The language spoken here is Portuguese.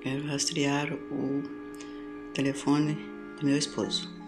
Quero rastrear o telefone do meu esposo.